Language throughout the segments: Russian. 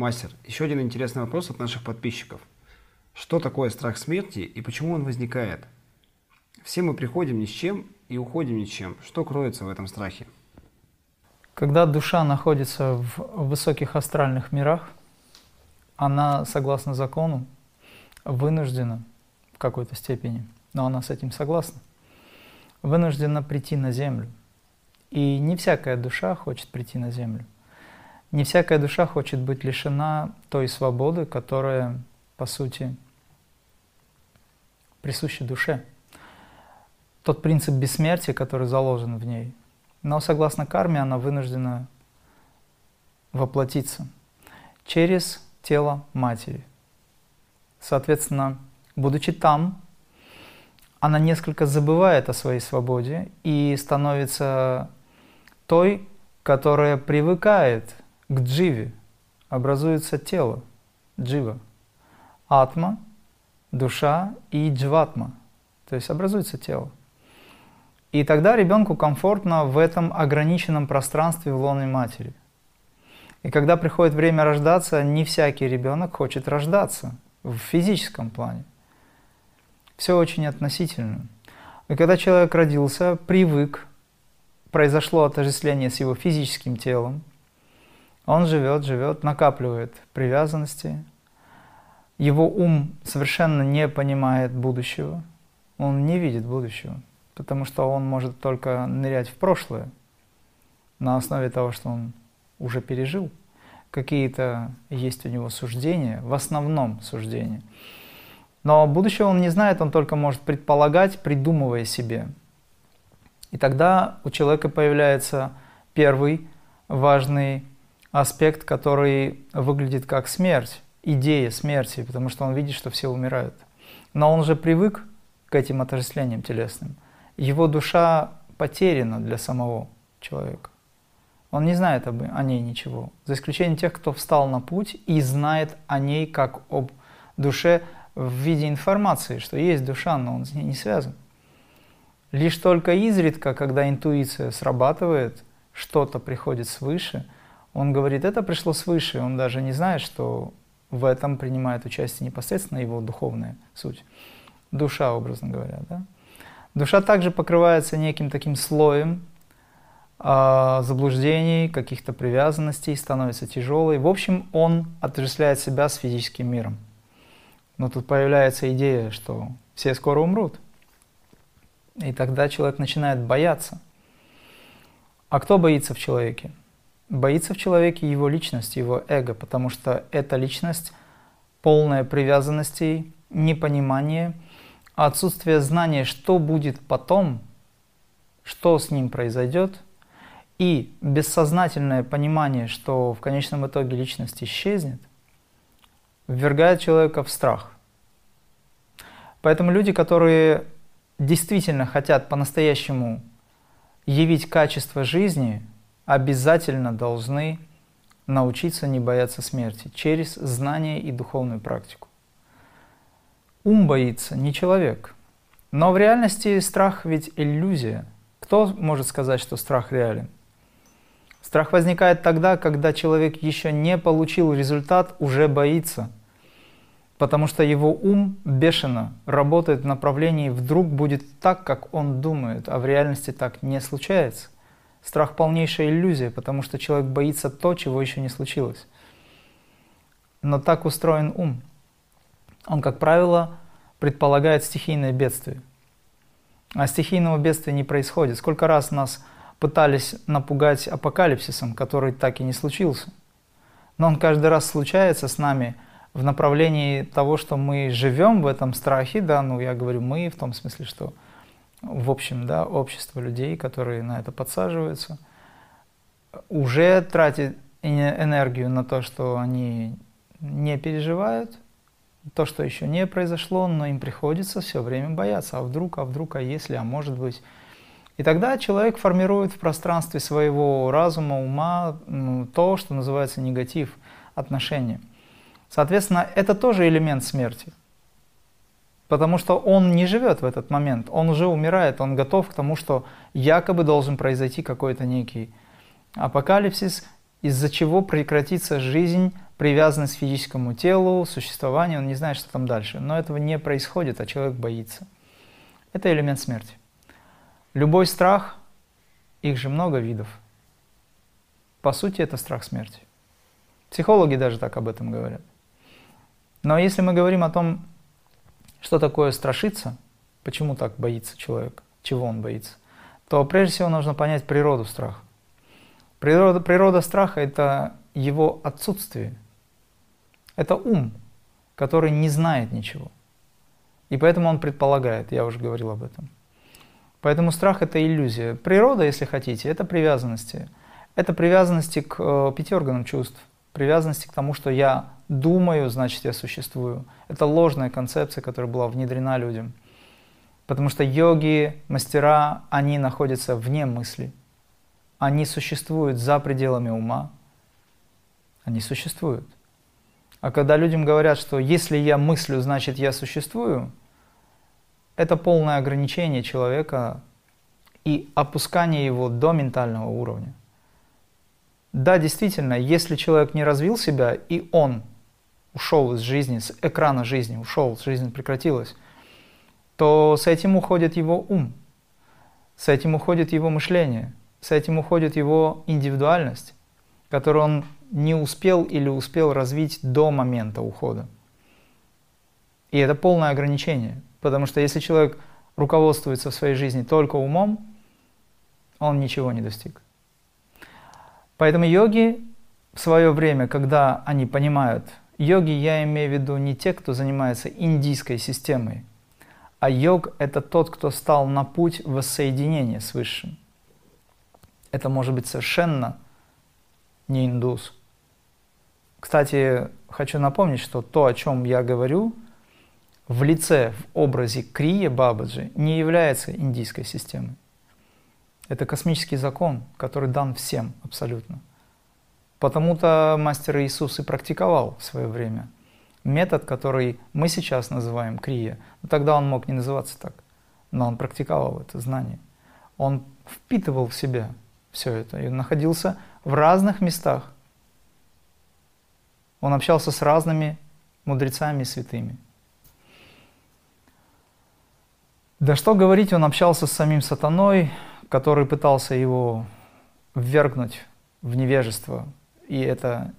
Мастер, еще один интересный вопрос от наших подписчиков. Что такое страх смерти и почему он возникает? Все мы приходим ни с чем и уходим ни с чем. Что кроется в этом страхе? Когда душа находится в высоких астральных мирах, она, согласно закону, вынуждена в какой-то степени, но она с этим согласна, вынуждена прийти на Землю. И не всякая душа хочет прийти на Землю. Не всякая душа хочет быть лишена той свободы, которая, по сути, присуща душе. Тот принцип бессмертия, который заложен в ней. Но согласно карме она вынуждена воплотиться через тело матери. Соответственно, будучи там, она несколько забывает о своей свободе и становится той, которая привыкает к дживе. Образуется тело, джива, атма, душа и джватма. То есть образуется тело. И тогда ребенку комфортно в этом ограниченном пространстве в лоне матери. И когда приходит время рождаться, не всякий ребенок хочет рождаться в физическом плане. Все очень относительно. И когда человек родился, привык, произошло отождествление с его физическим телом, он живет, живет, накапливает привязанности. Его ум совершенно не понимает будущего, он не видит будущего, потому что он может только нырять в прошлое на основе того, что он уже пережил. Какие-то есть у него суждения, в основном суждения. Но будущего он не знает, он только может предполагать, придумывая себе. И тогда у человека появляется первый важный аспект, который выглядит как смерть, идея смерти, потому что он видит, что все умирают. Но он уже привык к этим отождествлениям телесным. Его душа потеряна для самого человека. Он не знает об, о ней ничего, за исключением тех, кто встал на путь и знает о ней как об душе в виде информации, что есть душа, но он с ней не связан. Лишь только изредка, когда интуиция срабатывает, что-то приходит свыше, он говорит, это пришло свыше, он даже не знает, что в этом принимает участие непосредственно его духовная суть, душа, образно говоря. Да? Душа также покрывается неким таким слоем э, заблуждений, каких-то привязанностей, становится тяжелой. В общем, он отождествляет себя с физическим миром. Но тут появляется идея, что все скоро умрут. И тогда человек начинает бояться. А кто боится в человеке? Боится в человеке его личность, его эго, потому что эта личность полная привязанностей, непонимание, отсутствие знания, что будет потом, что с ним произойдет, и бессознательное понимание, что в конечном итоге личность исчезнет, ввергает человека в страх. Поэтому люди, которые действительно хотят по-настоящему явить качество жизни, обязательно должны научиться не бояться смерти через знание и духовную практику. Ум боится, не человек. Но в реальности страх ведь иллюзия. Кто может сказать, что страх реален? Страх возникает тогда, когда человек еще не получил результат, уже боится – потому что его ум бешено работает в направлении «вдруг будет так, как он думает», а в реальности так не случается. Страх – полнейшая иллюзия, потому что человек боится то, чего еще не случилось. Но так устроен ум. Он, как правило, предполагает стихийное бедствие. А стихийного бедствия не происходит. Сколько раз нас пытались напугать апокалипсисом, который так и не случился. Но он каждый раз случается с нами – в направлении того, что мы живем в этом страхе, да, ну я говорю мы в том смысле, что в общем, да, общество людей, которые на это подсаживаются, уже тратит энергию на то, что они не переживают, то, что еще не произошло, но им приходится все время бояться, а вдруг, а вдруг, а если, а может быть. И тогда человек формирует в пространстве своего разума, ума то, что называется негатив отношения. Соответственно, это тоже элемент смерти. Потому что он не живет в этот момент, он уже умирает, он готов к тому, что якобы должен произойти какой-то некий апокалипсис, из-за чего прекратится жизнь, привязанность к физическому телу, существованию, он не знает, что там дальше. Но этого не происходит, а человек боится. Это элемент смерти. Любой страх, их же много видов. По сути, это страх смерти. Психологи даже так об этом говорят. Но если мы говорим о том, что такое страшиться, почему так боится человек, чего он боится, то прежде всего нужно понять природу страха. Природа, природа страха – это его отсутствие. Это ум, который не знает ничего. И поэтому он предполагает, я уже говорил об этом. Поэтому страх – это иллюзия. Природа, если хотите, это привязанности. Это привязанности к э, пяти органам чувств, привязанности к тому, что я думаю, значит я существую. Это ложная концепция, которая была внедрена людям. Потому что йоги, мастера, они находятся вне мысли. Они существуют за пределами ума. Они существуют. А когда людям говорят, что если я мыслю, значит я существую, это полное ограничение человека и опускание его до ментального уровня. Да, действительно, если человек не развил себя, и он ушел из жизни, с экрана жизни, ушел, жизнь прекратилась, то с этим уходит его ум, с этим уходит его мышление, с этим уходит его индивидуальность, которую он не успел или успел развить до момента ухода. И это полное ограничение, потому что если человек руководствуется в своей жизни только умом, он ничего не достиг. Поэтому йоги в свое время, когда они понимают, йоги я имею в виду не те, кто занимается индийской системой, а йог – это тот, кто стал на путь воссоединения с Высшим. Это может быть совершенно не индус. Кстати, хочу напомнить, что то, о чем я говорю, в лице, в образе Крия Бабаджи не является индийской системой. Это космический закон, который дан всем абсолютно. Потому-то мастер Иисус и практиковал в свое время метод, который мы сейчас называем крия. Но тогда он мог не называться так, но он практиковал это знание. Он впитывал в себя все это и находился в разных местах. Он общался с разными мудрецами и святыми. Да что говорить, он общался с самим сатаной, который пытался его ввергнуть в невежество, и это,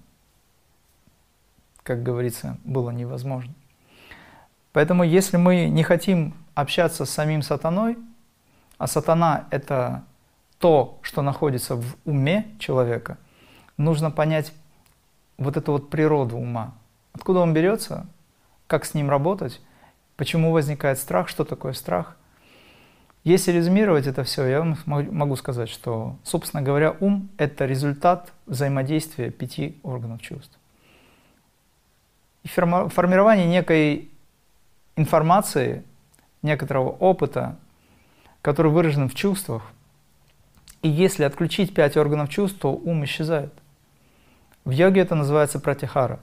как говорится, было невозможно. Поэтому если мы не хотим общаться с самим сатаной, а сатана – это то, что находится в уме человека, нужно понять вот эту вот природу ума. Откуда он берется, как с ним работать, почему возникает страх, что такое страх – если резюмировать это все, я вам могу сказать, что, собственно говоря, ум – это результат взаимодействия пяти органов чувств. И формирование некой информации, некоторого опыта, который выражен в чувствах, и если отключить пять органов чувств, то ум исчезает. В йоге это называется пратихара.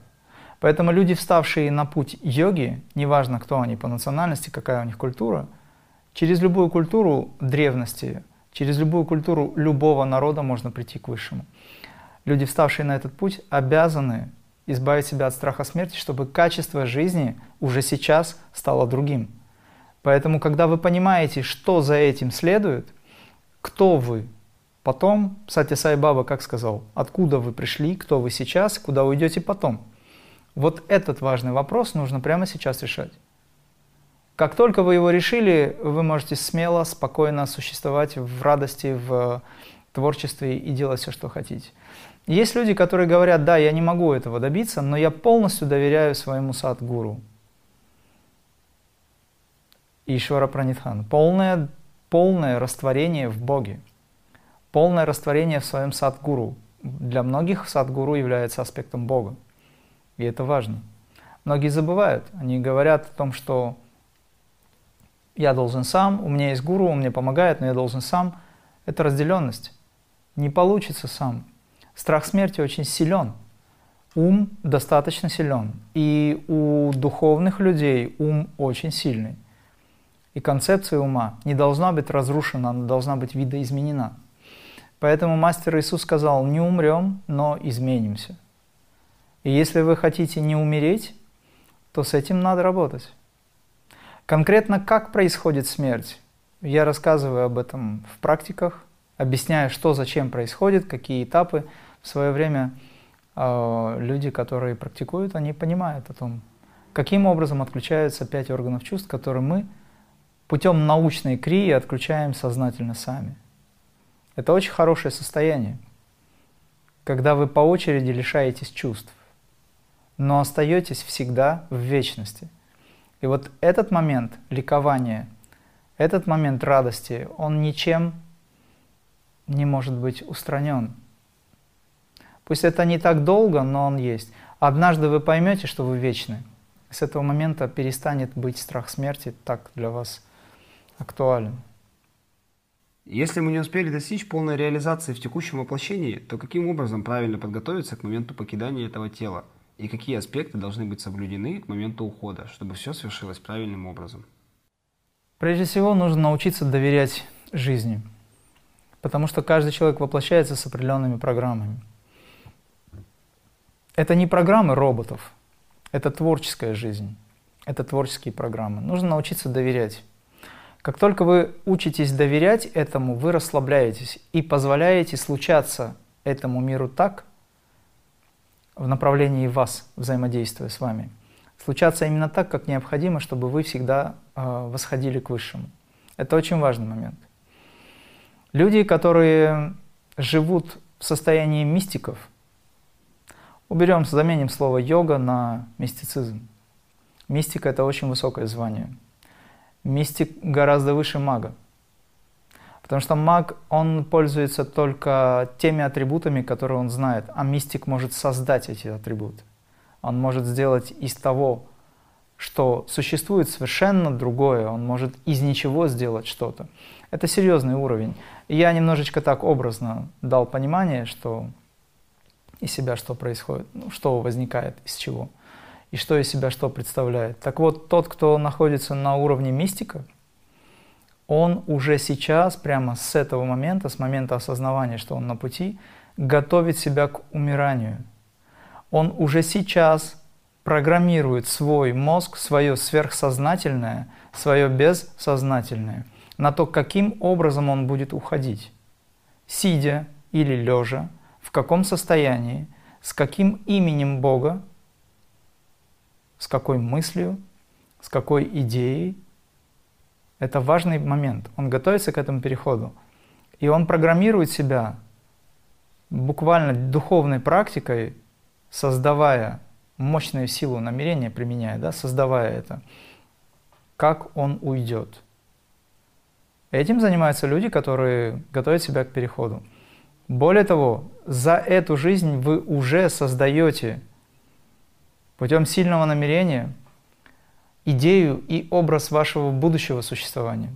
Поэтому люди, вставшие на путь йоги, неважно, кто они по национальности, какая у них культура – Через любую культуру древности, через любую культуру любого народа можно прийти к высшему. Люди, вставшие на этот путь, обязаны избавить себя от страха смерти, чтобы качество жизни уже сейчас стало другим. Поэтому, когда вы понимаете, что за этим следует, кто вы, потом, Сати Сай Баба как сказал, откуда вы пришли, кто вы сейчас, куда уйдете потом. Вот этот важный вопрос нужно прямо сейчас решать. Как только вы его решили, вы можете смело, спокойно существовать в радости, в творчестве и делать все, что хотите. Есть люди, которые говорят, да, я не могу этого добиться, но я полностью доверяю своему садгуру. Ишвара Пранитхан. Полное, полное растворение в Боге. Полное растворение в своем садгуру. Для многих садгуру является аспектом Бога. И это важно. Многие забывают. Они говорят о том, что я должен сам, у меня есть гуру, он мне помогает, но я должен сам. Это разделенность. Не получится сам. Страх смерти очень силен. Ум достаточно силен. И у духовных людей ум очень сильный. И концепция ума не должна быть разрушена, она должна быть видоизменена. Поэтому Мастер Иисус сказал, не умрем, но изменимся. И если вы хотите не умереть, то с этим надо работать. Конкретно как происходит смерть? Я рассказываю об этом в практиках, объясняю, что зачем происходит, какие этапы. В свое время э, люди, которые практикуют, они понимают о том, каким образом отключаются пять органов чувств, которые мы путем научной крии отключаем сознательно сами. Это очень хорошее состояние, когда вы по очереди лишаетесь чувств, но остаетесь всегда в вечности. И вот этот момент ликования, этот момент радости, он ничем не может быть устранен. Пусть это не так долго, но он есть. Однажды вы поймете, что вы вечны. С этого момента перестанет быть страх смерти так для вас актуален. Если мы не успели достичь полной реализации в текущем воплощении, то каким образом правильно подготовиться к моменту покидания этого тела? И какие аспекты должны быть соблюдены к моменту ухода, чтобы все свершилось правильным образом? Прежде всего, нужно научиться доверять жизни, потому что каждый человек воплощается с определенными программами. Это не программы роботов, это творческая жизнь, это творческие программы. Нужно научиться доверять. Как только вы учитесь доверять этому, вы расслабляетесь и позволяете случаться этому миру так, в направлении вас, взаимодействуя с вами, случаться именно так, как необходимо, чтобы вы всегда э, восходили к Высшему. Это очень важный момент. Люди, которые живут в состоянии мистиков, уберем, заменим слово йога на мистицизм. Мистика – это очень высокое звание – Мистик гораздо выше мага. Потому что маг, он пользуется только теми атрибутами, которые он знает, а мистик может создать эти атрибуты. Он может сделать из того, что существует совершенно другое, он может из ничего сделать что-то. Это серьезный уровень. Я немножечко так образно дал понимание, что из себя что происходит, ну, что возникает, из чего и что из себя что представляет. Так вот, тот, кто находится на уровне мистика, он уже сейчас, прямо с этого момента, с момента осознавания, что он на пути, готовит себя к умиранию. Он уже сейчас программирует свой мозг, свое сверхсознательное, свое бессознательное на то, каким образом он будет уходить. Сидя или лежа, в каком состоянии, с каким именем Бога с какой мыслью, с какой идеей. Это важный момент. Он готовится к этому переходу. И он программирует себя буквально духовной практикой, создавая мощную силу намерения, применяя, да, создавая это, как он уйдет. Этим занимаются люди, которые готовят себя к переходу. Более того, за эту жизнь вы уже создаете путем сильного намерения идею и образ вашего будущего существования.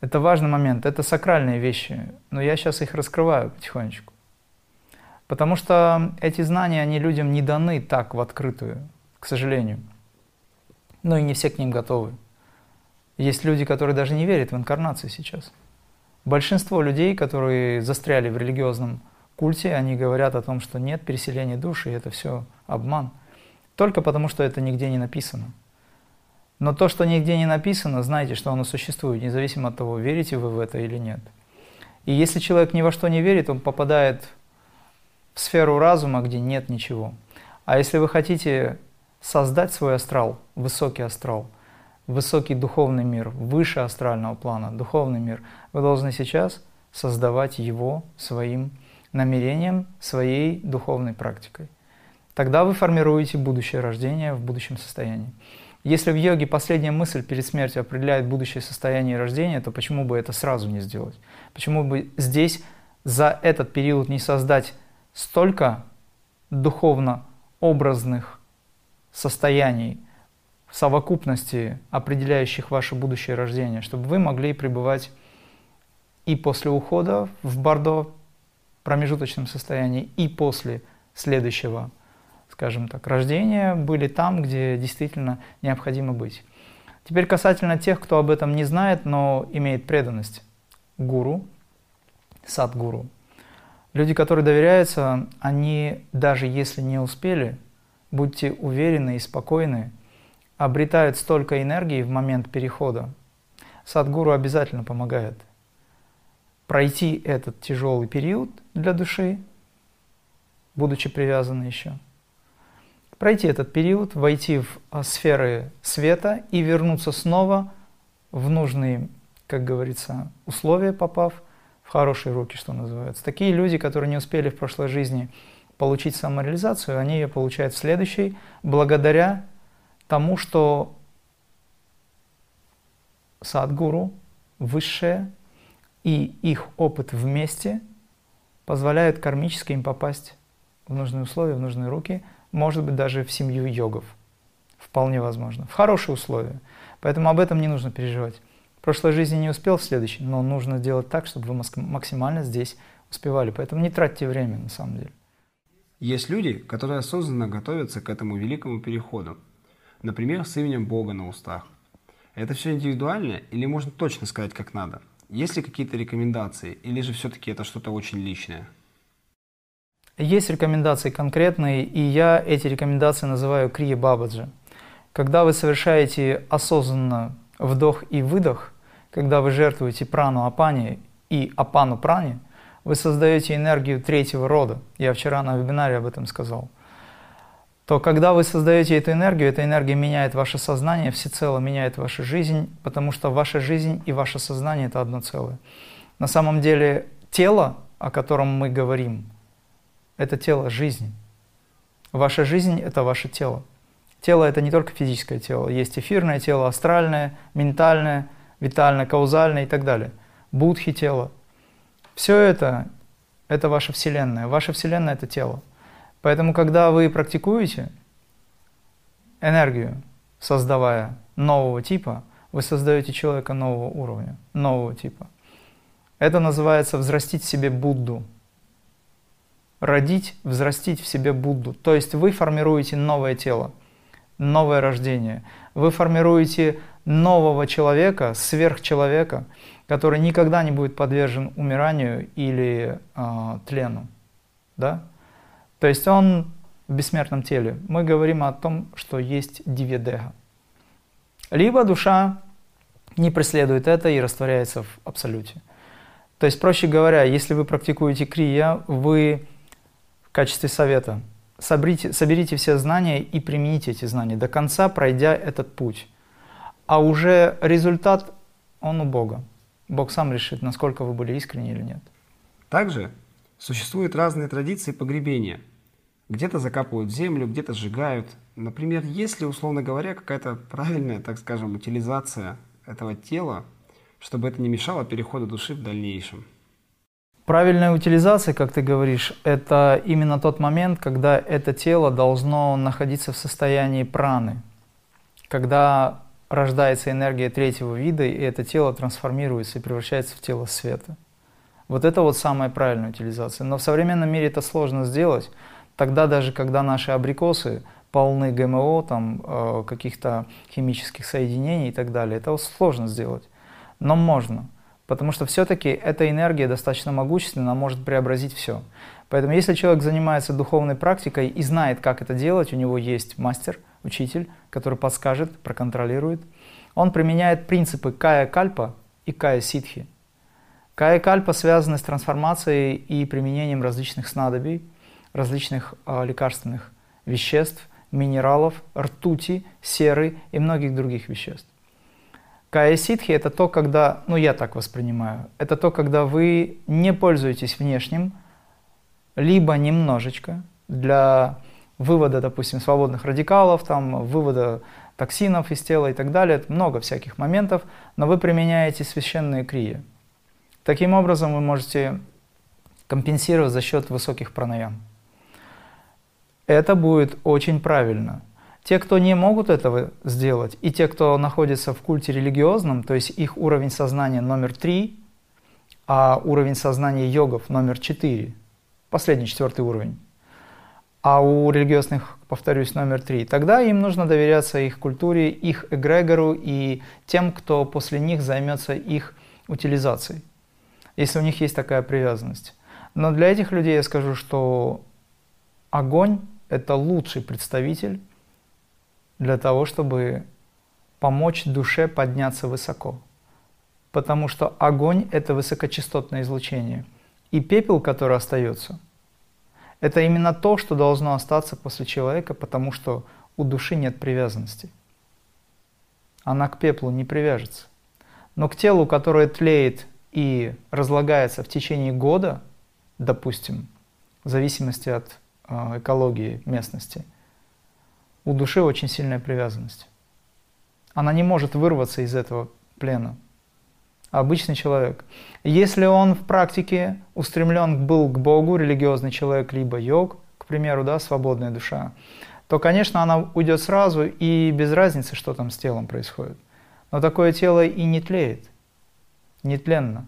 Это важный момент, это сакральные вещи, но я сейчас их раскрываю потихонечку. Потому что эти знания, они людям не даны так в открытую, к сожалению. Но и не все к ним готовы. Есть люди, которые даже не верят в инкарнацию сейчас. Большинство людей, которые застряли в религиозном культе, они говорят о том, что нет переселения души, это все обман. Только потому, что это нигде не написано. Но то, что нигде не написано, знайте, что оно существует, независимо от того, верите вы в это или нет. И если человек ни во что не верит, он попадает в сферу разума, где нет ничего. А если вы хотите создать свой астрал, высокий астрал, высокий духовный мир, выше астрального плана, духовный мир, вы должны сейчас создавать его своим намерением, своей духовной практикой тогда вы формируете будущее рождение в будущем состоянии. Если в йоге последняя мысль перед смертью определяет будущее состояние рождения, то почему бы это сразу не сделать? Почему бы здесь за этот период не создать столько духовно-образных состояний в совокупности, определяющих ваше будущее рождение, чтобы вы могли пребывать и после ухода в Бордо промежуточном состоянии, и после следующего скажем так, рождения были там, где действительно необходимо быть. Теперь касательно тех, кто об этом не знает, но имеет преданность гуру, садгуру. Люди, которые доверяются, они даже если не успели, будьте уверены и спокойны, обретают столько энергии в момент перехода. Садгуру обязательно помогает пройти этот тяжелый период для души, будучи привязаны еще. Пройти этот период, войти в а, сферы света и вернуться снова в нужные, как говорится, условия, попав в хорошие руки, что называется. Такие люди, которые не успели в прошлой жизни получить самореализацию, они ее получают в следующей, благодаря тому, что садгуру, высшее и их опыт вместе позволяют кармически им попасть в нужные условия, в нужные руки, может быть, даже в семью йогов. Вполне возможно. В хорошие условия. Поэтому об этом не нужно переживать. В прошлой жизни не успел, в следующей, но нужно делать так, чтобы вы максимально здесь успевали. Поэтому не тратьте время, на самом деле. Есть люди, которые осознанно готовятся к этому великому переходу. Например, с именем Бога на устах. Это все индивидуально или можно точно сказать, как надо? Есть ли какие-то рекомендации или же все-таки это что-то очень личное? Есть рекомендации конкретные, и я эти рекомендации называю крия бабаджи. Когда вы совершаете осознанно вдох и выдох, когда вы жертвуете прану апани и апану прани, вы создаете энергию третьего рода. Я вчера на вебинаре об этом сказал. То когда вы создаете эту энергию, эта энергия меняет ваше сознание, всецело меняет вашу жизнь, потому что ваша жизнь и ваше сознание – это одно целое. На самом деле тело, о котором мы говорим, это тело жизни. Ваша жизнь – это ваше тело. Тело – это не только физическое тело. Есть эфирное тело, астральное, ментальное, витальное, каузальное и так далее. Будхи тело. Все это – это ваша Вселенная. Ваша Вселенная – это тело. Поэтому, когда вы практикуете энергию, создавая нового типа, вы создаете человека нового уровня, нового типа. Это называется взрастить себе Будду – родить, взрастить в себе Будду. То есть вы формируете новое тело, новое рождение. Вы формируете нового человека, сверхчеловека, который никогда не будет подвержен умиранию или э, тлену. Да? То есть он в бессмертном теле. Мы говорим о том, что есть дивидега. Либо душа не преследует это и растворяется в абсолюте. То есть, проще говоря, если вы практикуете крия, вы в качестве совета. Соберите, соберите все знания и примените эти знания до конца, пройдя этот путь. А уже результат, он у Бога. Бог сам решит, насколько вы были искренни или нет. Также существуют разные традиции погребения. Где-то закапывают землю, где-то сжигают. Например, есть ли, условно говоря, какая-то правильная, так скажем, утилизация этого тела, чтобы это не мешало переходу души в дальнейшем? Правильная утилизация, как ты говоришь, это именно тот момент, когда это тело должно находиться в состоянии праны, когда рождается энергия третьего вида, и это тело трансформируется и превращается в тело света. Вот это вот самая правильная утилизация. Но в современном мире это сложно сделать. Тогда даже, когда наши абрикосы полны ГМО, там, э, каких-то химических соединений и так далее, это сложно сделать. Но можно. Потому что все-таки эта энергия достаточно могущественна, она может преобразить все. Поэтому если человек занимается духовной практикой и знает, как это делать, у него есть мастер, учитель, который подскажет, проконтролирует, он применяет принципы кая-кальпа и кая-ситхи. Кая-кальпа связаны с трансформацией и применением различных снадобий, различных э, лекарственных веществ, минералов, ртути, серы и многих других веществ. Кая ситхи – это то, когда, ну я так воспринимаю, это то, когда вы не пользуетесь внешним, либо немножечко для вывода, допустим, свободных радикалов, там, вывода токсинов из тела и так далее. Много всяких моментов, но вы применяете священные крии. Таким образом вы можете компенсировать за счет высоких пранаям. Это будет очень правильно – те, кто не могут этого сделать, и те, кто находится в культе религиозном, то есть их уровень сознания номер три, а уровень сознания йогов номер четыре, последний четвертый уровень, а у религиозных, повторюсь, номер три, тогда им нужно доверяться их культуре, их эгрегору и тем, кто после них займется их утилизацией. если у них есть такая привязанность. Но для этих людей я скажу, что огонь – это лучший представитель для того, чтобы помочь душе подняться высоко. Потому что огонь – это высокочастотное излучение. И пепел, который остается, это именно то, что должно остаться после человека, потому что у души нет привязанности. Она к пеплу не привяжется. Но к телу, которое тлеет и разлагается в течение года, допустим, в зависимости от э, экологии местности, у души очень сильная привязанность. Она не может вырваться из этого плена. Обычный человек. Если он в практике устремлен был к Богу, религиозный человек, либо йог, к примеру, да, свободная душа, то, конечно, она уйдет сразу и без разницы, что там с телом происходит. Но такое тело и не тлеет, нетленно,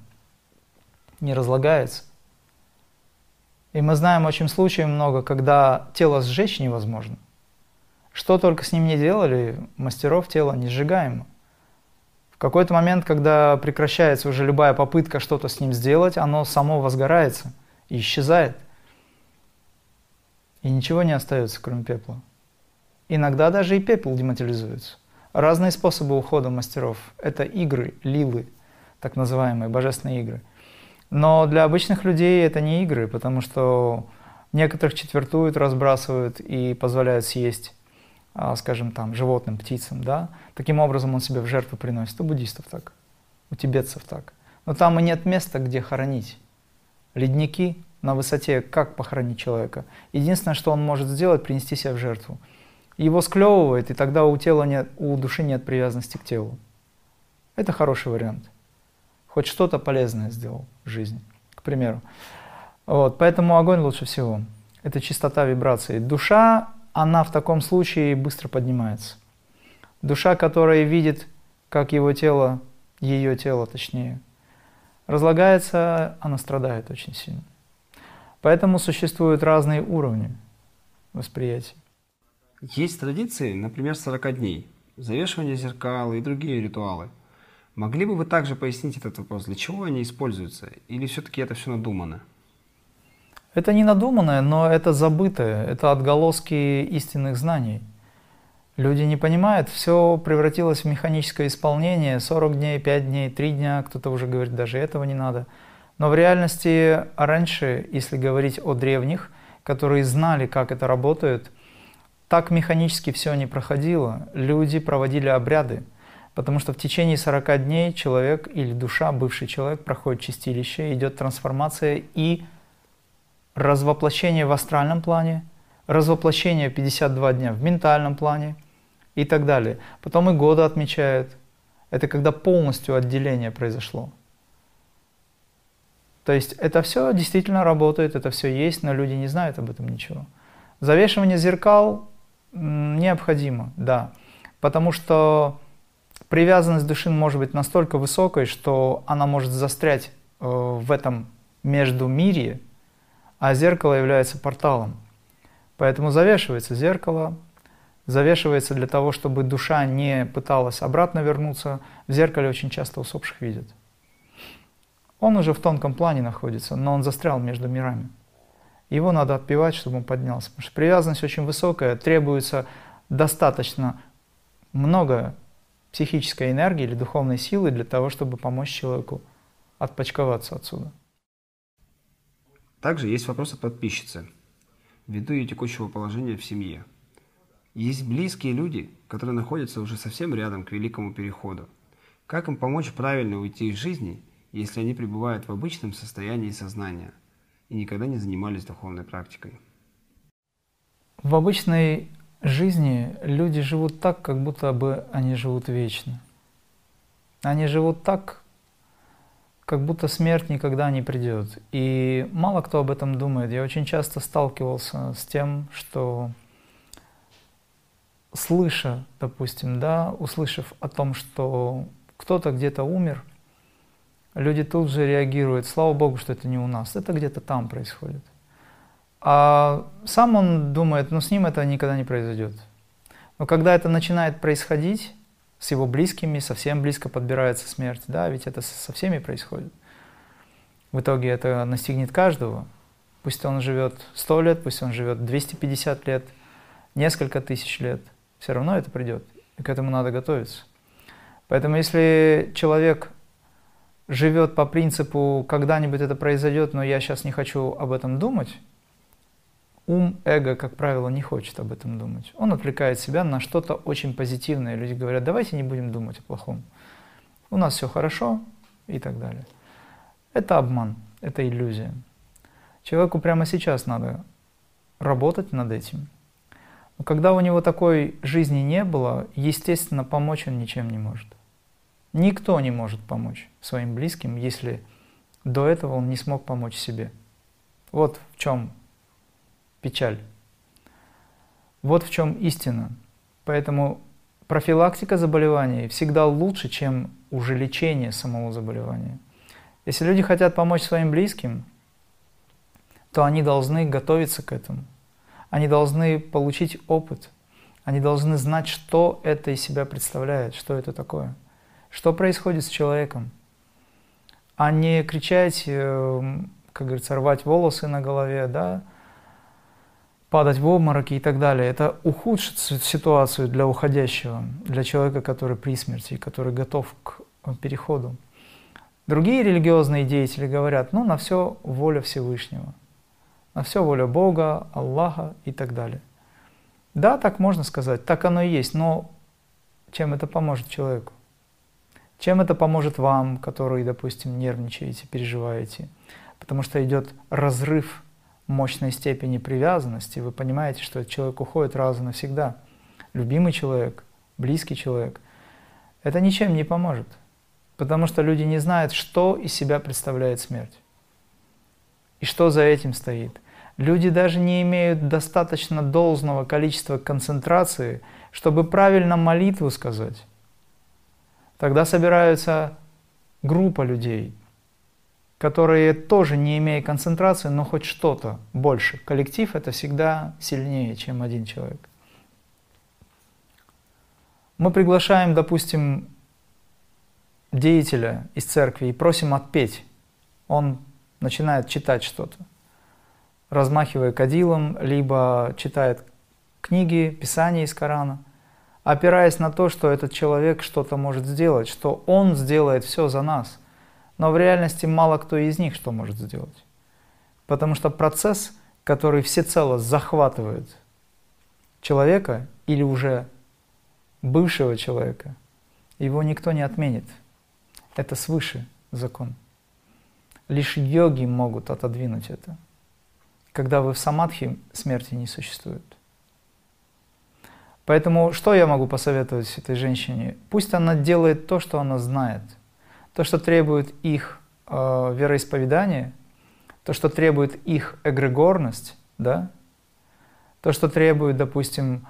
не разлагается. И мы знаем очень случаев много, когда тело сжечь невозможно. Что только с ним не делали, мастеров тела не сжигаемо. В какой-то момент, когда прекращается уже любая попытка что-то с ним сделать, оно само возгорается и исчезает. И ничего не остается, кроме пепла. Иногда даже и пепел дематериализуется. Разные способы ухода мастеров – это игры, лилы, так называемые божественные игры. Но для обычных людей это не игры, потому что некоторых четвертуют, разбрасывают и позволяют съесть скажем, там, животным, птицам, да, таким образом он себя в жертву приносит. У буддистов так, у тибетцев так. Но там и нет места, где хоронить. Ледники на высоте, как похоронить человека? Единственное, что он может сделать, принести себя в жертву. Его склевывает, и тогда у тела нет, у души нет привязанности к телу. Это хороший вариант. Хоть что-то полезное сделал в жизни, к примеру. Вот, поэтому огонь лучше всего. Это чистота вибраций. Душа она в таком случае быстро поднимается. Душа, которая видит, как его тело, ее тело точнее, разлагается, она страдает очень сильно. Поэтому существуют разные уровни восприятия. Есть традиции, например, 40 дней, завешивание зеркал и другие ритуалы. Могли бы вы также пояснить этот вопрос, для чего они используются, или все-таки это все надумано? Это не надуманное, но это забытое, это отголоски истинных знаний. Люди не понимают, все превратилось в механическое исполнение, 40 дней, 5 дней, 3 дня, кто-то уже говорит, даже этого не надо. Но в реальности раньше, если говорить о древних, которые знали, как это работает, так механически все не проходило. Люди проводили обряды, потому что в течение 40 дней человек или душа, бывший человек, проходит чистилище, идет трансформация и развоплощение в астральном плане, развоплощение 52 дня в ментальном плане и так далее. Потом и годы отмечают. Это когда полностью отделение произошло. То есть это все действительно работает, это все есть, но люди не знают об этом ничего. Завешивание зеркал необходимо, да, потому что привязанность души может быть настолько высокой, что она может застрять э, в этом между мире а зеркало является порталом. Поэтому завешивается зеркало, завешивается для того, чтобы душа не пыталась обратно вернуться. В зеркале очень часто усопших видят. Он уже в тонком плане находится, но он застрял между мирами. Его надо отпевать, чтобы он поднялся. Потому что привязанность очень высокая, требуется достаточно много психической энергии или духовной силы для того, чтобы помочь человеку отпочковаться отсюда. Также есть вопрос от подписчицы, ввиду ее текущего положения в семье. Есть близкие люди, которые находятся уже совсем рядом к великому переходу. Как им помочь правильно уйти из жизни, если они пребывают в обычном состоянии сознания и никогда не занимались духовной практикой? В обычной жизни люди живут так, как будто бы они живут вечно. Они живут так, как будто смерть никогда не придет. И мало кто об этом думает. Я очень часто сталкивался с тем, что слыша, допустим, да, услышав о том, что кто-то где-то умер, люди тут же реагируют, слава Богу, что это не у нас, это где-то там происходит. А сам он думает, ну с ним это никогда не произойдет. Но когда это начинает происходить, с его близкими, совсем близко подбирается смерть, да, ведь это со всеми происходит. в итоге это настигнет каждого. Пусть он живет 100 лет, пусть он живет 250 лет, несколько тысяч лет. Все равно это придет. И к этому надо готовиться. Поэтому если человек живет по принципу «когда-нибудь это произойдет, но я сейчас не хочу об этом думать», ум, эго, как правило, не хочет об этом думать. Он отвлекает себя на что-то очень позитивное. Люди говорят, давайте не будем думать о плохом. У нас все хорошо и так далее. Это обман, это иллюзия. Человеку прямо сейчас надо работать над этим. Но когда у него такой жизни не было, естественно, помочь он ничем не может. Никто не может помочь своим близким, если до этого он не смог помочь себе. Вот в чем печаль. Вот в чем истина. Поэтому профилактика заболеваний всегда лучше, чем уже лечение самого заболевания. Если люди хотят помочь своим близким, то они должны готовиться к этому. Они должны получить опыт. Они должны знать, что это из себя представляет, что это такое. Что происходит с человеком. А не кричать, э, как говорится, рвать волосы на голове, да, падать в обмороки и так далее. Это ухудшит ситуацию для уходящего, для человека, который при смерти, который готов к переходу. Другие религиозные деятели говорят, ну, на все воля Всевышнего, на все воля Бога, Аллаха и так далее. Да, так можно сказать, так оно и есть, но чем это поможет человеку? Чем это поможет вам, которые, допустим, нервничаете, переживаете? Потому что идет разрыв мощной степени привязанности, вы понимаете, что человек уходит раз и навсегда. Любимый человек, близкий человек. Это ничем не поможет, потому что люди не знают, что из себя представляет смерть и что за этим стоит. Люди даже не имеют достаточно должного количества концентрации, чтобы правильно молитву сказать. Тогда собираются группа людей – которые тоже не имея концентрации, но хоть что-то больше. Коллектив это всегда сильнее, чем один человек. Мы приглашаем, допустим, деятеля из церкви и просим отпеть. Он начинает читать что-то, размахивая кадилом, либо читает книги, писания из Корана, опираясь на то, что этот человек что-то может сделать, что он сделает все за нас – но в реальности мало кто из них что может сделать. Потому что процесс, который всецело захватывает человека или уже бывшего человека, его никто не отменит. Это свыше закон. Лишь йоги могут отодвинуть это. Когда вы в самадхи, смерти не существует. Поэтому что я могу посоветовать этой женщине? Пусть она делает то, что она знает – то, что требует их э, вероисповедание, то, что требует их эгрегорность, да, то, что требует, допустим,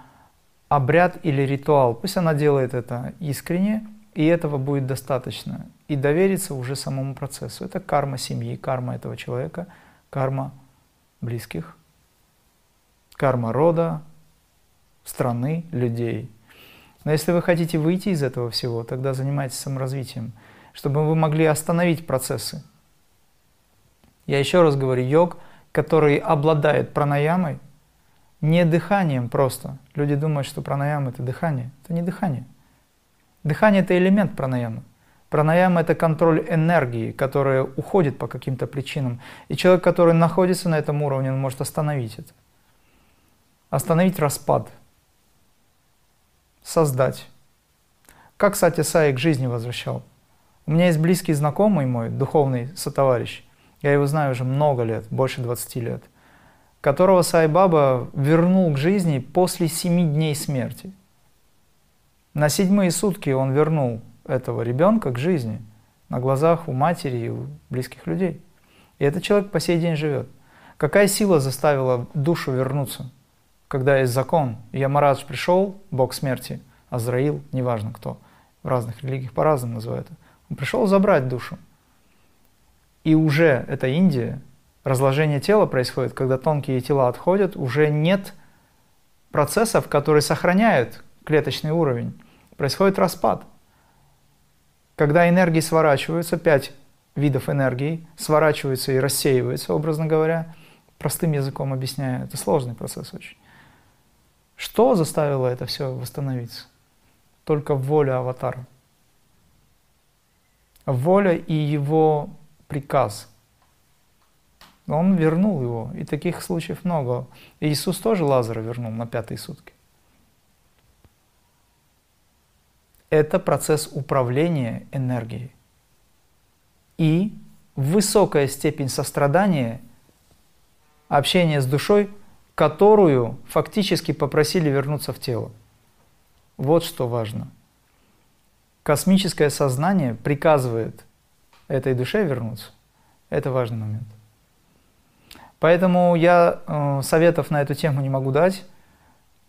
обряд или ритуал, пусть она делает это искренне, и этого будет достаточно. И довериться уже самому процессу. Это карма семьи, карма этого человека, карма близких, карма рода, страны, людей. Но если вы хотите выйти из этого всего, тогда занимайтесь саморазвитием – чтобы вы могли остановить процессы. Я еще раз говорю, йог, который обладает пранаямой, не дыханием просто. Люди думают, что пранаяма – это дыхание. Это не дыхание. Дыхание – это элемент пранаямы. Пранаяма – это контроль энергии, которая уходит по каким-то причинам. И человек, который находится на этом уровне, он может остановить это. Остановить распад. Создать. Как Сати Сай к жизни возвращал – у меня есть близкий знакомый мой, духовный сотоварищ, я его знаю уже много лет, больше 20 лет, которого Сайбаба вернул к жизни после семи дней смерти. На седьмые сутки он вернул этого ребенка к жизни на глазах у матери и у близких людей. И этот человек по сей день живет. Какая сила заставила душу вернуться, когда есть закон? Ямарадж пришел, бог смерти, Азраил, неважно кто, в разных религиях по-разному называют это. Он пришел забрать душу. И уже это Индия, разложение тела происходит, когда тонкие тела отходят, уже нет процессов, которые сохраняют клеточный уровень. Происходит распад. Когда энергии сворачиваются, пять видов энергии сворачиваются и рассеиваются, образно говоря. Простым языком объясняю, это сложный процесс очень. Что заставило это все восстановиться? Только воля аватара. Воля и его приказ. Он вернул его, и таких случаев много. Иисус тоже Лазара вернул на пятые сутки. Это процесс управления энергией. И высокая степень сострадания, общения с душой, которую фактически попросили вернуться в тело. Вот что важно. Космическое сознание приказывает этой душе вернуться. Это важный момент. Поэтому я э, советов на эту тему не могу дать,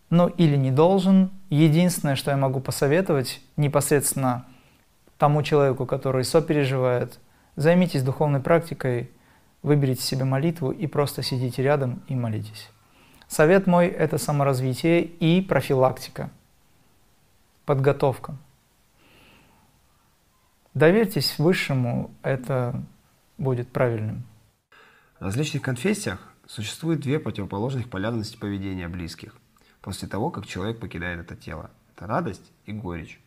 но или не должен. Единственное, что я могу посоветовать непосредственно тому человеку, который сопереживает, займитесь духовной практикой, выберите себе молитву и просто сидите рядом и молитесь. Совет мой – это саморазвитие и профилактика, подготовка. Доверьтесь Высшему, это будет правильным. В различных конфессиях существует две противоположных полярности поведения близких после того, как человек покидает это тело. Это радость и горечь.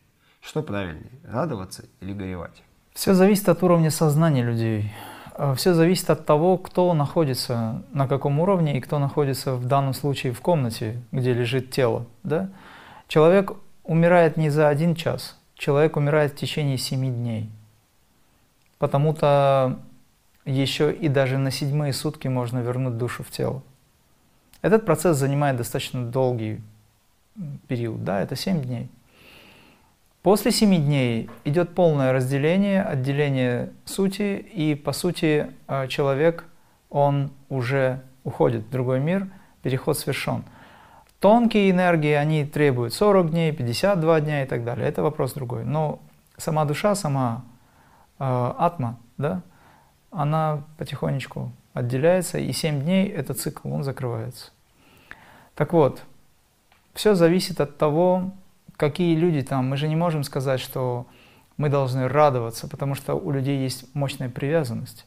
Что правильнее, радоваться или горевать? Все зависит от уровня сознания людей. Э, Все зависит от того, кто находится на каком уровне и кто находится в данном случае в комнате, где лежит тело. Да? Человек умирает не за один час, человек умирает в течение семи дней. Потому-то еще и даже на седьмые сутки можно вернуть душу в тело. Этот процесс занимает достаточно долгий период, да, это 7 дней. После 7 дней идет полное разделение, отделение сути, и по сути э, человек, он уже уходит в другой мир, переход совершен. Тонкие энергии, они требуют 40 дней, 52 дня и так далее. Это вопрос другой. Но сама душа, сама э, атма, да, она потихонечку отделяется, и 7 дней этот цикл, он закрывается. Так вот, все зависит от того, какие люди там. Мы же не можем сказать, что мы должны радоваться, потому что у людей есть мощная привязанность.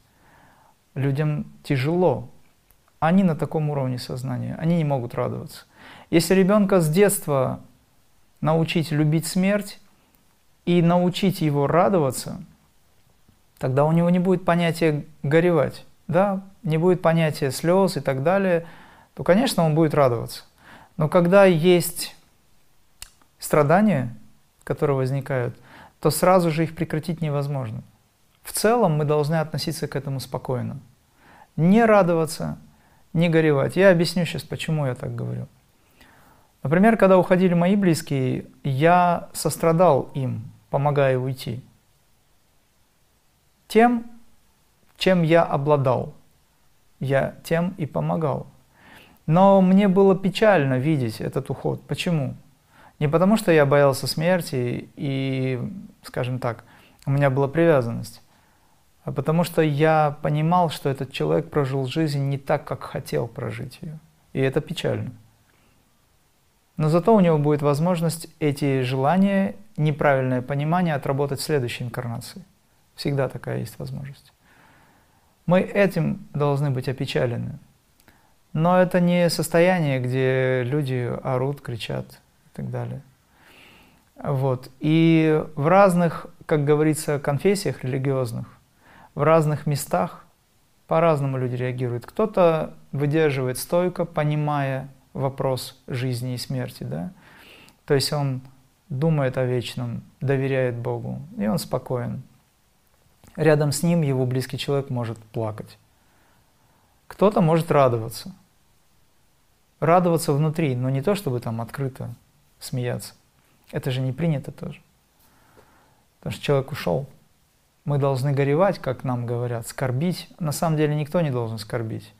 Людям тяжело. Они на таком уровне сознания, они не могут радоваться. Если ребенка с детства научить любить смерть и научить его радоваться – тогда у него не будет понятия горевать, да, не будет понятия слез и так далее, то, конечно, он будет радоваться. Но когда есть страдания, которые возникают, то сразу же их прекратить невозможно. В целом мы должны относиться к этому спокойно. Не радоваться, не горевать. Я объясню сейчас, почему я так говорю. Например, когда уходили мои близкие, я сострадал им, помогая уйти тем, чем я обладал. Я тем и помогал. Но мне было печально видеть этот уход. Почему? Не потому, что я боялся смерти и, скажем так, у меня была привязанность, а потому что я понимал, что этот человек прожил жизнь не так, как хотел прожить ее. И это печально. Но зато у него будет возможность эти желания, неправильное понимание отработать в следующей инкарнации. Всегда такая есть возможность. Мы этим должны быть опечалены. Но это не состояние, где люди орут, кричат и так далее. Вот. И в разных, как говорится, конфессиях религиозных, в разных местах по-разному люди реагируют. Кто-то выдерживает стойко, понимая вопрос жизни и смерти, да. То есть он думает о вечном, доверяет Богу, и он спокоен. Рядом с ним его близкий человек может плакать. Кто-то может радоваться. Радоваться внутри, но не то, чтобы там открыто смеяться. Это же не принято тоже. Потому что человек ушел. Мы должны горевать, как нам говорят, скорбить. На самом деле никто не должен скорбить.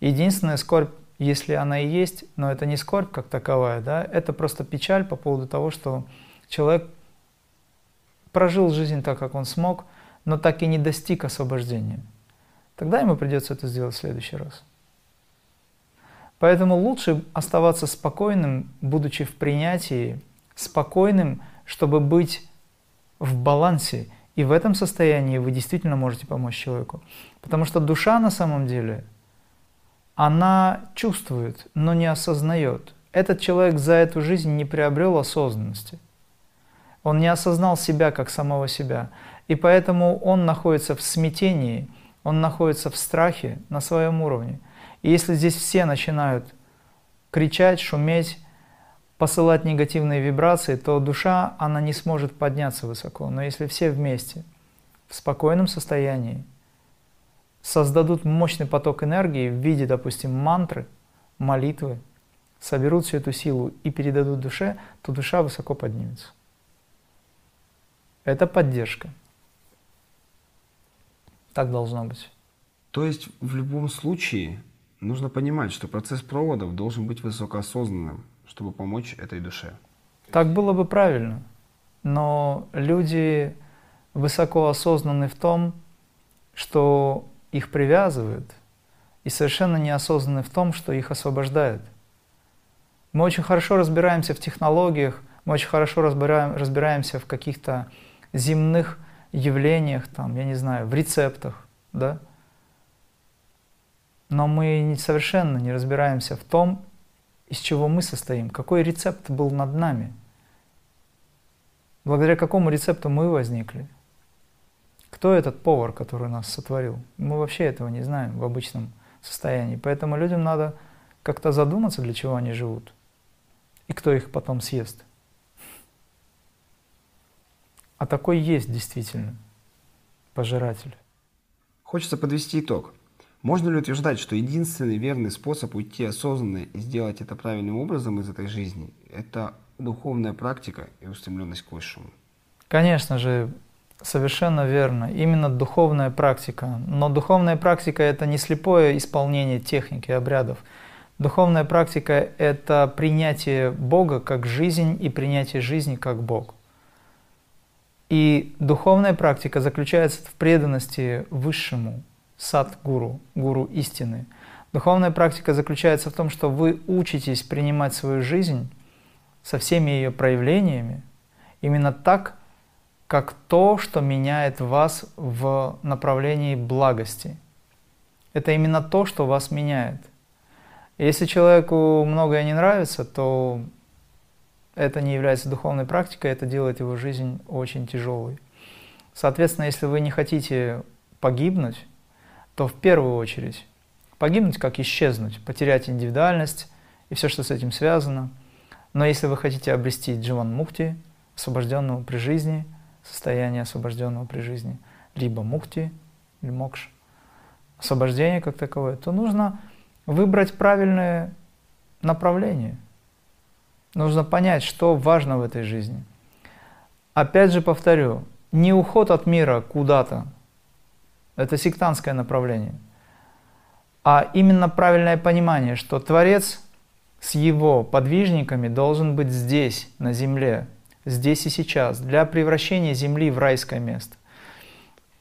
Единственная скорбь, если она и есть, но это не скорбь как таковая, да, это просто печаль по поводу того, что человек прожил жизнь так, как он смог – но так и не достиг освобождения, тогда ему придется это сделать в следующий раз. Поэтому лучше оставаться спокойным, будучи в принятии, спокойным, чтобы быть в балансе И в этом состоянии вы действительно можете помочь человеку. Потому что душа на самом деле, она чувствует, но не осознает. Этот человек за эту жизнь не приобрел осознанности. Он не осознал себя как самого себя. И поэтому он находится в смятении, он находится в страхе на своем уровне. И если здесь все начинают кричать, шуметь, посылать негативные вибрации, то душа, она не сможет подняться высоко. Но если все вместе, в спокойном состоянии, создадут мощный поток энергии в виде, допустим, мантры, молитвы, соберут всю эту силу и передадут душе, то душа высоко поднимется. Это поддержка. Так должно быть. То есть в любом случае нужно понимать, что процесс проводов должен быть высокоосознанным, чтобы помочь этой душе. Так было бы правильно. Но люди высоко осознаны в том, что их привязывают, и совершенно неосознаны в том, что их освобождают. Мы очень хорошо разбираемся в технологиях, мы очень хорошо разбираем, разбираемся в каких-то земных явлениях, там, я не знаю, в рецептах, да? Но мы совершенно не разбираемся в том, из чего мы состоим, какой рецепт был над нами, благодаря какому рецепту мы возникли. Кто этот повар, который нас сотворил? Мы вообще этого не знаем в обычном состоянии. Поэтому людям надо как-то задуматься, для чего они живут и кто их потом съест. А такой есть действительно пожиратель. Хочется подвести итог. Можно ли утверждать, что единственный верный способ уйти осознанно и сделать это правильным образом из этой жизни – это духовная практика и устремленность к высшему? Конечно же, совершенно верно. Именно духовная практика. Но духовная практика – это не слепое исполнение техники, обрядов. Духовная практика – это принятие Бога как жизнь и принятие жизни как Бог. И духовная практика заключается в преданности высшему, сад-гуру, гуру истины. Духовная практика заключается в том, что вы учитесь принимать свою жизнь со всеми ее проявлениями именно так, как то, что меняет вас в направлении благости. Это именно то, что вас меняет. Если человеку многое не нравится, то это не является духовной практикой, это делает его жизнь очень тяжелой. Соответственно, если вы не хотите погибнуть, то в первую очередь погибнуть как исчезнуть, потерять индивидуальность и все, что с этим связано. Но если вы хотите обрести дживан мукти, освобожденного при жизни, состояние освобожденного при жизни, либо мукти или мокш, освобождение как таковое, то нужно выбрать правильное направление – Нужно понять, что важно в этой жизни. Опять же повторю, не уход от мира куда-то, это сектантское направление, а именно правильное понимание, что Творец с его подвижниками должен быть здесь, на земле, здесь и сейчас, для превращения земли в райское место.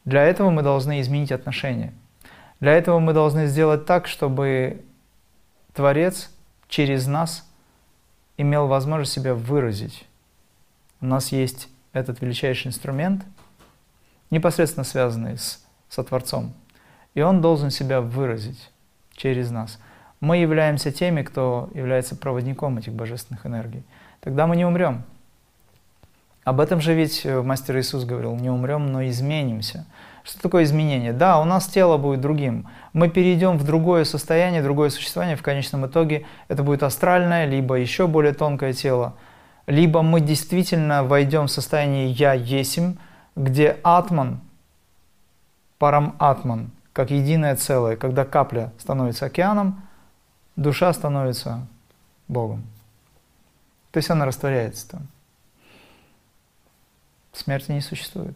Для этого мы должны изменить отношения. Для этого мы должны сделать так, чтобы Творец через нас имел возможность себя выразить. У нас есть этот величайший инструмент, непосредственно связанный с, со Творцом, и он должен себя выразить через нас. Мы являемся теми, кто является проводником этих божественных энергий. Тогда мы не умрем. Об этом же ведь э, Мастер Иисус говорил, не умрем, но изменимся. Что такое изменение? Да, у нас тело будет другим. Мы перейдем в другое состояние, другое существование. В конечном итоге это будет астральное, либо еще более тонкое тело. Либо мы действительно войдем в состояние «я есим», где атман, парам атман, как единое целое, когда капля становится океаном, душа становится Богом. То есть она растворяется там. Смерти не существует.